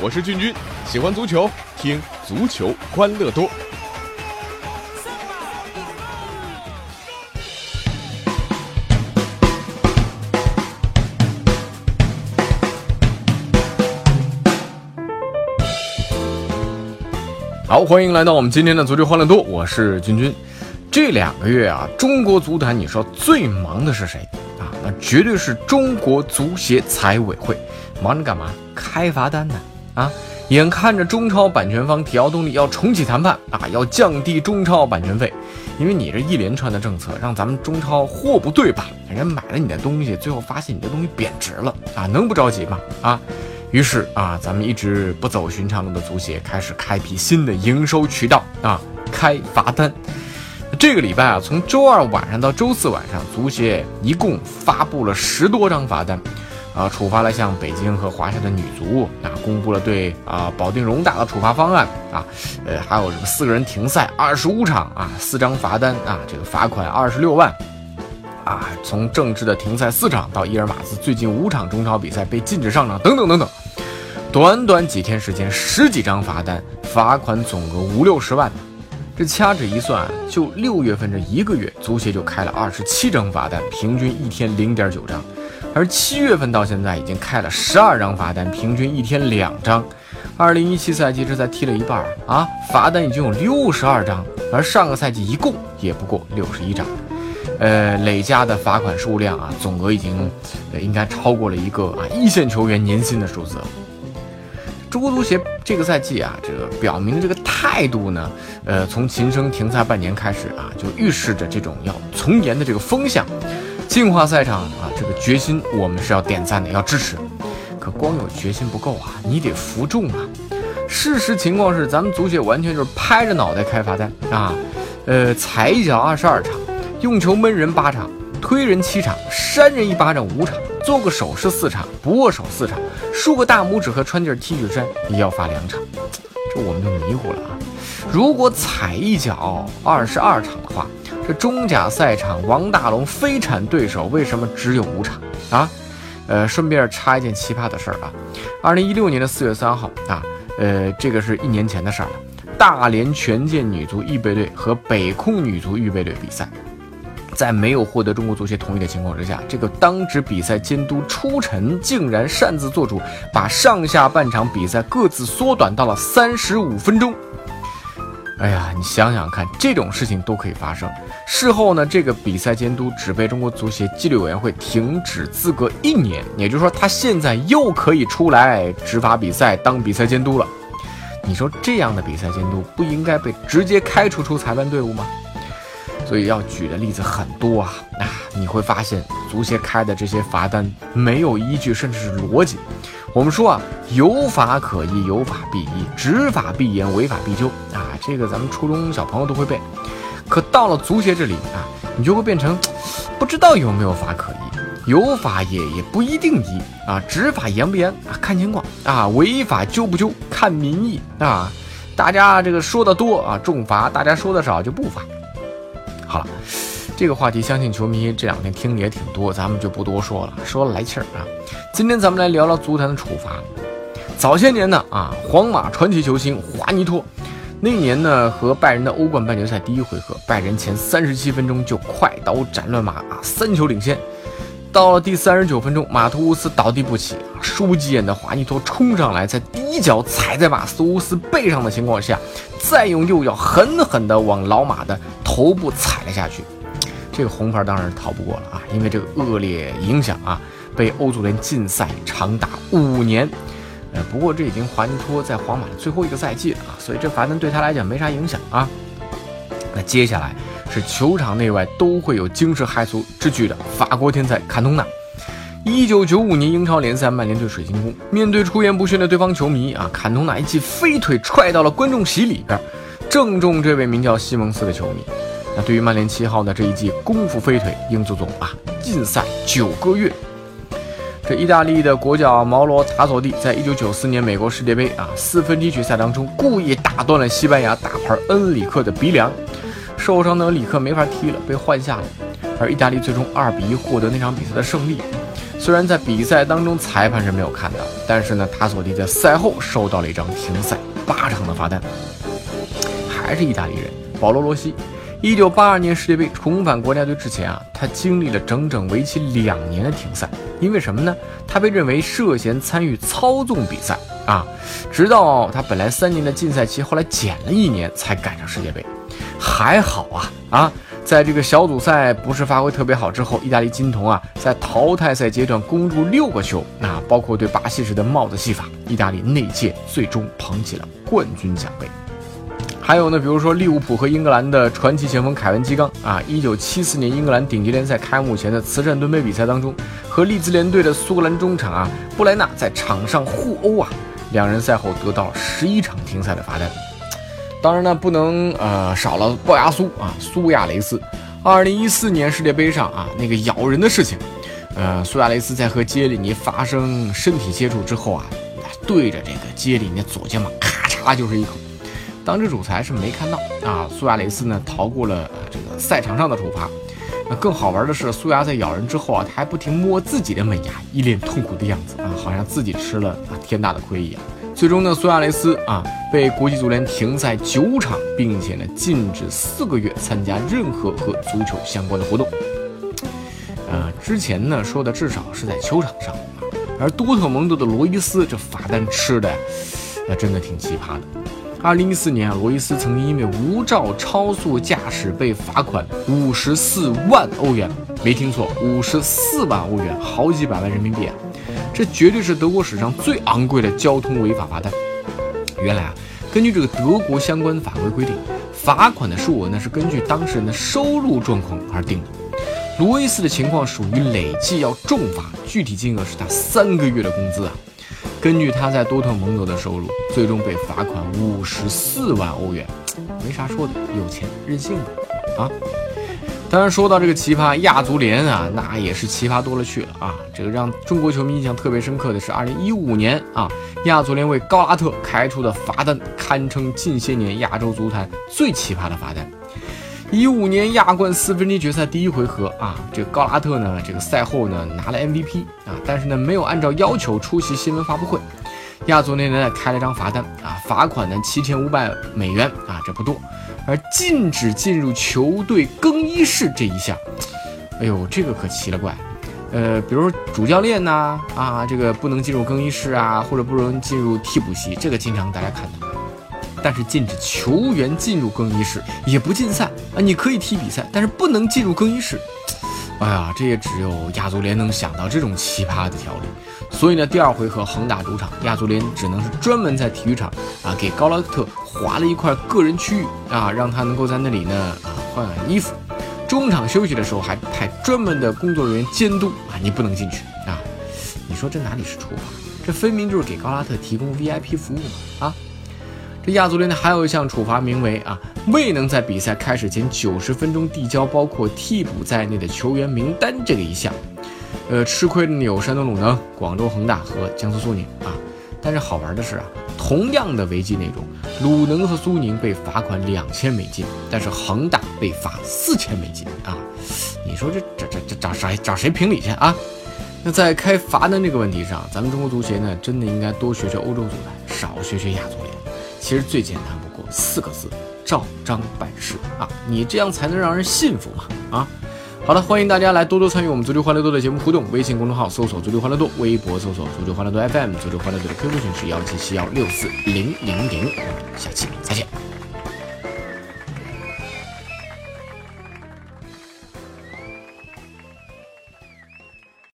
我是俊君，喜欢足球，听足球欢乐多。好，欢迎来到我们今天的足球欢乐多，我是君君。这两个月啊，中国足坛你说最忙的是谁？绝对是中国足协财委会，忙着干嘛？开罚单呢？啊，眼看着中超版权方提奥动力要重启谈判啊，要降低中超版权费，因为你这一连串的政策，让咱们中超货不对版，人买了你的东西，最后发现你的东西贬值了啊，能不着急吗？啊？于是啊，咱们一直不走寻常路的足协开始开辟新的营收渠道啊，开罚单。这个礼拜啊，从周二晚上到周四晚上，足协一共发布了十多张罚单，啊，处罚了像北京和华夏的女足，啊，公布了对啊保定容大的处罚方案啊，呃，还有这个四个人停赛二十五场啊，四张罚单啊，这个罚款二十六万。啊，从正式的停赛四场到伊尔马兹最近五场中超比赛被禁止上场，等等等等，短短几天时间，十几张罚单，罚款总额五六十万。这掐指一算，就六月份这一个月，足协就开了二十七张罚单，平均一天零点九张。而七月份到现在已经开了十二张罚单，平均一天两张。二零一七赛季这才踢了一半啊，罚单已经有六十二张，而上个赛季一共也不过六十一张。呃，累加的罚款数量啊，总额已经，应该超过了一个啊一线球员年薪的数字。中国足协这个赛季啊，这个表明这个态度呢，呃，从秦升停赛半年开始啊，就预示着这种要从严的这个风向，净化赛场啊，这个决心我们是要点赞的，要支持。可光有决心不够啊，你得服众啊。事实情况是，咱们足协完全就是拍着脑袋开罚单啊，呃，踩一脚二十二场。用球闷人八场，推人七场，扇人一巴掌五场，做个手势四场，不握手四场，竖个大拇指和穿件 T 恤衫也要罚两场，这我们就迷糊了啊！如果踩一脚二十二场的话，这中甲赛场王大龙非铲对手为什么只有五场啊？呃，顺便插一件奇葩的事儿啊，二零一六年的四月三号啊，呃，这个是一年前的事儿了，大连权健女足预备队和北控女足预备队比赛。在没有获得中国足协同意的情况之下，这个当值比赛监督初晨竟然擅自做主，把上下半场比赛各自缩短到了三十五分钟。哎呀，你想想看，这种事情都可以发生。事后呢，这个比赛监督只被中国足协纪律委员会停止资格一年，也就是说，他现在又可以出来执法比赛，当比赛监督了。你说这样的比赛监督不应该被直接开除出裁判队伍吗？所以要举的例子很多啊，啊，你会发现足协开的这些罚单没有依据，甚至是逻辑。我们说啊，有法可依，有法必依，执法必严，违法必究啊，这个咱们初中小朋友都会背。可到了足协这里啊，你就会变成不知道有没有法可依，有法也也不一定依啊，执法严不严啊，看情况啊，违法究不究看民意啊，大家这个说的多啊，重罚；大家说的少就不罚。好了，这个话题相信球迷这两天听的也挺多，咱们就不多说了，说了来气儿啊。今天咱们来聊聊足坛的处罚。早些年呢啊，皇马传奇球星华尼托，那年呢和拜仁的欧冠半决赛第一回合，拜仁前三十七分钟就快刀斩乱麻啊，三球领先。到了第三十九分钟，马图乌斯倒地不起，输急眼的华尼托冲上来，在第一脚踩在马图乌斯背上的情况下，再用右脚狠狠地往老马的头部踩了下去。这个红牌当然逃不过了啊，因为这个恶劣影响啊，被欧足联禁赛长达五年。呃，不过这已经华尼托在皇马的最后一个赛季了啊，所以这罚单对他来讲没啥影响啊。那接下来。是球场内外都会有惊世骇俗之举的法国天才坎通纳。一九九五年英超联赛曼联对水晶宫，面对出言不逊的对方球迷啊，坎通纳一记飞腿踹到了观众席里边，正中这位名叫西蒙斯的球迷。那对于曼联七号的这一记功夫飞腿，英足总啊禁赛九个月。这意大利的国脚毛罗塔索蒂在一九九四年美国世界杯啊四分之一决赛当中，故意打断了西班牙大牌恩里克的鼻梁。受伤的里克没法踢了，被换下了。而意大利最终二比一获得那场比赛的胜利。虽然在比赛当中裁判是没有看到，但是呢，塔索蒂在赛后收到了一张停赛八场的罚单。还是意大利人保罗罗西，一九八二年世界杯重返国家队之前啊，他经历了整整为期两年的停赛，因为什么呢？他被认为涉嫌参与操纵比赛啊。直到他本来三年的禁赛期，后来减了一年才赶上世界杯。还好啊啊！在这个小组赛不是发挥特别好之后，意大利金童啊，在淘汰赛阶段攻入六个球，那包括对巴西时的帽子戏法，意大利那届最终捧起了冠军奖杯。还有呢，比如说利物浦和英格兰的传奇前锋凯文基冈啊，一九七四年英格兰顶级联赛开幕前的慈善盾杯比赛当中，和利兹联队的苏格兰中场啊布莱纳在场上互殴啊，两人赛后得到十一场停赛的罚单。当然呢，不能呃少了龅牙苏啊，苏亚雷斯。二零一四年世界杯上啊，那个咬人的事情，呃，苏亚雷斯在和杰里尼发生身体接触之后啊，对着这个杰里尼左肩膀咔嚓就是一口。当值主裁是没看到啊，苏亚雷斯呢逃过了这个赛场上的处罚。那更好玩的是，苏亚在咬人之后啊，他还不停摸自己的门牙，一脸痛苦的样子啊，好像自己吃了啊天大的亏一样。最终呢，苏亚雷斯啊被国际足联停赛九场，并且呢禁止四个月参加任何和足球相关的活动。呃，之前呢说的至少是在球场上，而多特蒙德的罗伊斯这罚单吃的，那真的挺奇葩的。二零一四年，罗伊斯曾经因为无照超速驾驶被罚款五十四万欧元，没听错，五十四万欧元，好几百万人民币啊。这绝对是德国史上最昂贵的交通违法罚单。原来啊，根据这个德国相关法规规定，罚款的数额呢是根据当事人的收入状况而定的。罗伊斯的情况属于累计要重罚，具体金额是他三个月的工资啊。根据他在多特蒙德的收入，最终被罚款五十四万欧元。没啥说的，有钱任性吧，啊。当然，说到这个奇葩亚足联啊，那也是奇葩多了去了啊！这个让中国球迷印象特别深刻的是，二零一五年啊，亚足联为高拉特开出的罚单堪称近些年亚洲足坛最奇葩的罚单。一五年亚冠四分之一决赛第一回合啊，这个高拉特呢，这个赛后呢拿了 MVP 啊，但是呢没有按照要求出席新闻发布会，亚足联呢开了张罚单啊，罚款呢七千五百美元啊，这不多。而禁止进入球队更衣室这一项，哎呦，这个可奇了怪。呃，比如主教练呐，啊，这个不能进入更衣室啊，或者不能进入替补席，这个经常大家看到。但是禁止球员进入更衣室，也不禁赛啊，你可以踢比赛，但是不能进入更衣室。哎呀，这也只有亚足联能想到这种奇葩的条例。所以呢，第二回合恒大主场，亚足联只能是专门在体育场啊给高拉特划了一块个人区域啊，让他能够在那里呢啊换换衣服。中场休息的时候还派专门的工作人员监督啊，你不能进去啊。你说这哪里是处罚？这分明就是给高拉特提供 VIP 服务嘛啊！亚足联呢还有一项处罚，名为啊未能在比赛开始前九十分钟递交包括替补在内的球员名单这个一项。呃，吃亏的有山东鲁能、广州恒大和江苏苏宁啊。但是好玩的是啊，同样的违纪内容，鲁能和苏宁被罚款两千美金，但是恒大被罚四千美金啊。你说这这这这找谁找谁评理去啊？那在开罚单这个问题上，咱们中国足协呢，真的应该多学学欧洲足坛，少学学亚足联。其实最简单不过四个字：照章办事啊。你这样才能让人信服嘛啊。好了，欢迎大家来多多参与我们足球欢乐多的节目互动。微信公众号搜索“足球欢乐多”，微博搜索“足球欢乐多 FM”，足球欢乐多的 QQ 群是幺七七幺六四零零零。下期再见。